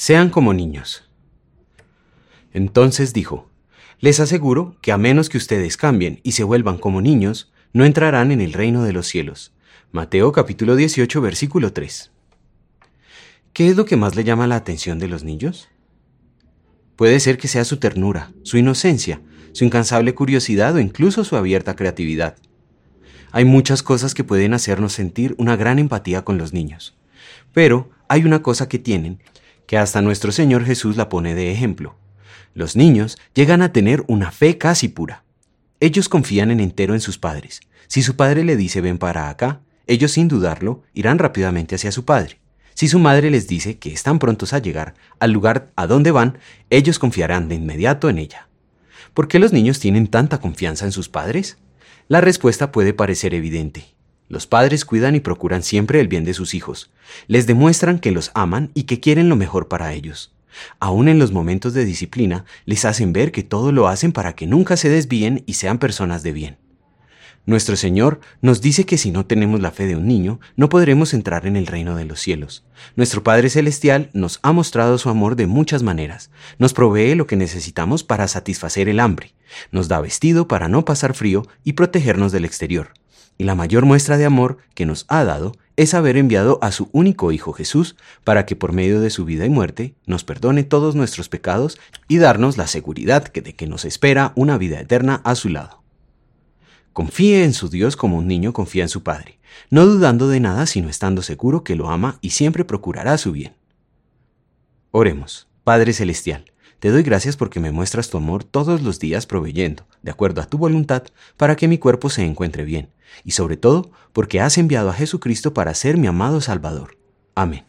Sean como niños. Entonces dijo, Les aseguro que a menos que ustedes cambien y se vuelvan como niños, no entrarán en el reino de los cielos. Mateo capítulo 18 versículo 3. ¿Qué es lo que más le llama la atención de los niños? Puede ser que sea su ternura, su inocencia, su incansable curiosidad o incluso su abierta creatividad. Hay muchas cosas que pueden hacernos sentir una gran empatía con los niños. Pero hay una cosa que tienen, que hasta nuestro Señor Jesús la pone de ejemplo. Los niños llegan a tener una fe casi pura. Ellos confían en entero en sus padres. Si su padre le dice ven para acá, ellos sin dudarlo irán rápidamente hacia su padre. Si su madre les dice que están prontos a llegar al lugar a donde van, ellos confiarán de inmediato en ella. ¿Por qué los niños tienen tanta confianza en sus padres? La respuesta puede parecer evidente. Los padres cuidan y procuran siempre el bien de sus hijos. Les demuestran que los aman y que quieren lo mejor para ellos. Aún en los momentos de disciplina, les hacen ver que todo lo hacen para que nunca se desvíen y sean personas de bien. Nuestro Señor nos dice que si no tenemos la fe de un niño, no podremos entrar en el reino de los cielos. Nuestro Padre Celestial nos ha mostrado su amor de muchas maneras. Nos provee lo que necesitamos para satisfacer el hambre. Nos da vestido para no pasar frío y protegernos del exterior. Y la mayor muestra de amor que nos ha dado es haber enviado a su único Hijo Jesús para que por medio de su vida y muerte nos perdone todos nuestros pecados y darnos la seguridad de que nos espera una vida eterna a su lado. Confíe en su Dios como un niño confía en su Padre, no dudando de nada sino estando seguro que lo ama y siempre procurará su bien. Oremos, Padre Celestial, te doy gracias porque me muestras tu amor todos los días proveyendo, de acuerdo a tu voluntad, para que mi cuerpo se encuentre bien, y sobre todo porque has enviado a Jesucristo para ser mi amado Salvador. Amén.